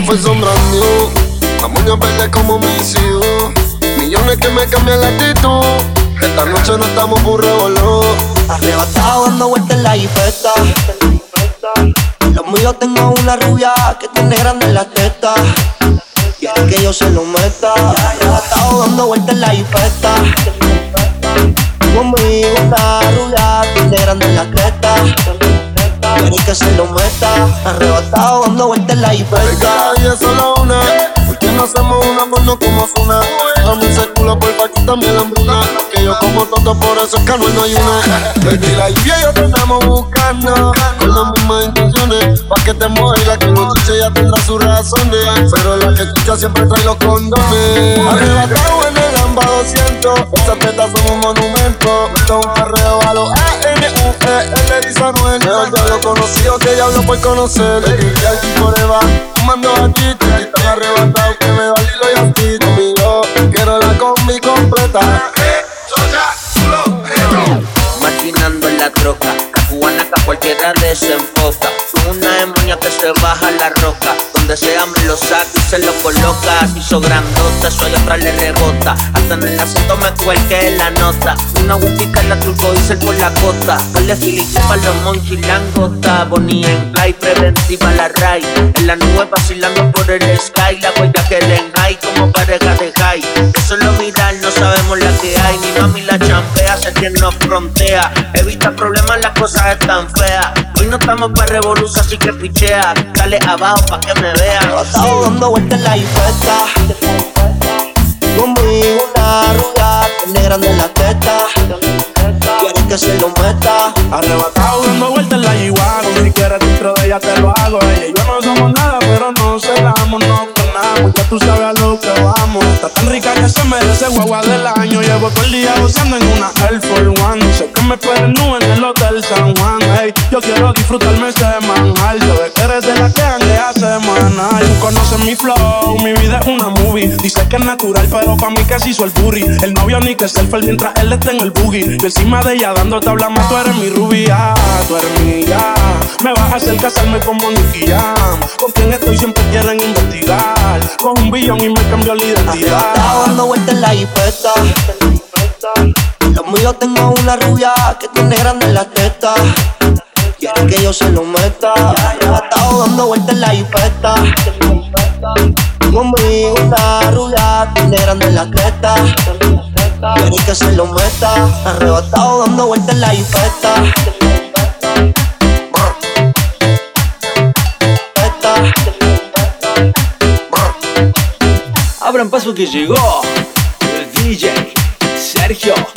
mí son brand new. La moña verde como mis hijos. Millones que me cambian la actitud. Esta noche no estamos por revolú. Arrebatado dando vueltas en la jipeta. Los míos tengo una rubia que tiene grande la teta. Quiere que yo se lo meta. Arrebatado dando vueltas en la jipeta. Conmigo una rubia tiene grande la teta. Quiere que se lo meta. Arrebatado dando vueltas la jipeta. Ay, es solo una. ¿Por qué no hacemos una no como una? Dame ese culo, porfa, quítame la hambruna. Que yo como todo, por eso es que no hay una. Baby, la y yo te estamos buscando. Con las mismas intenciones. Pa' que te mueva la que no chiche ya tendrá sus razones. Pero la que chicha siempre trae los condones. Arrebatado en el 200. Esas tetas son un monumento. Esto es un carreo a los A-N-U-E. Él dice Anuel. Mejor ya lo conocido que ya hablo por conocer. Y aquí forever. Fumando aquí, te están arrebatados que me valido y a ti conmigo. Quiero la combi completa. Machinando en la troca, cubana que cualquiera desenfoca. Que se baja la roca, donde sea me lo saca y se lo coloca. Hizo grandota, soy otra le rebota. Hasta en el acento me cuelque la nota. Una agujita la dice por la cota. Dale filiche pa' los monchis, langota. Bonnie en play, preventiva la ray. En la nube vacilando por el sky. La huella que le high como pareja de high. Eso es lo viral, no sabemos la que hay. Mi mami la quien nos frontea. Evita problemas, las cosas están feas. Hoy no estamos para revolución, así que pichea. Dale abajo pa' que me vean. Arrebatado dando vueltas en la jipeta. Conmigo una rubia tiene grande la teta. Quiere que se lo meta. Arrebatado dando vueltas en la G-Wagon Si quieres dentro de ella te lo hago Ella y yo no somos nada pero no celamos, no ganamos Ya tú sabes a lo que vamos Está tan rica que se merece guagua del año Llevo todo el día goceando en una Air Force One. Sé que me esperen en el Hotel San Juan. Ey, Yo quiero disfrutarme Yo de que eres de la que hanguea semana. Tú conoces mi flow, mi vida es una movie. Dice que es natural pero pa' mí se hizo el burry El novio ni que selfie mientras él está en el boogie. Yo encima de ella dando tabla más Tú eres mi rubia, tú eres mía. Me vas a hacer casarme como Nicky Jam Con quien estoy siempre quieren investigar. Con un billón y me cambió la identidad. Arrebatado dando vueltas en la jipeta. Los míos tengo una rubia que tiene grande la teta. Quiere que yo se lo meta. Arrebatado dando vueltas en la jipeta. Conmigo una rubia tiene grande la teta. Quiere que se lo meta. Arrebatado dando vueltas la jipeta. Abran paso que llegó el DJ Yeah.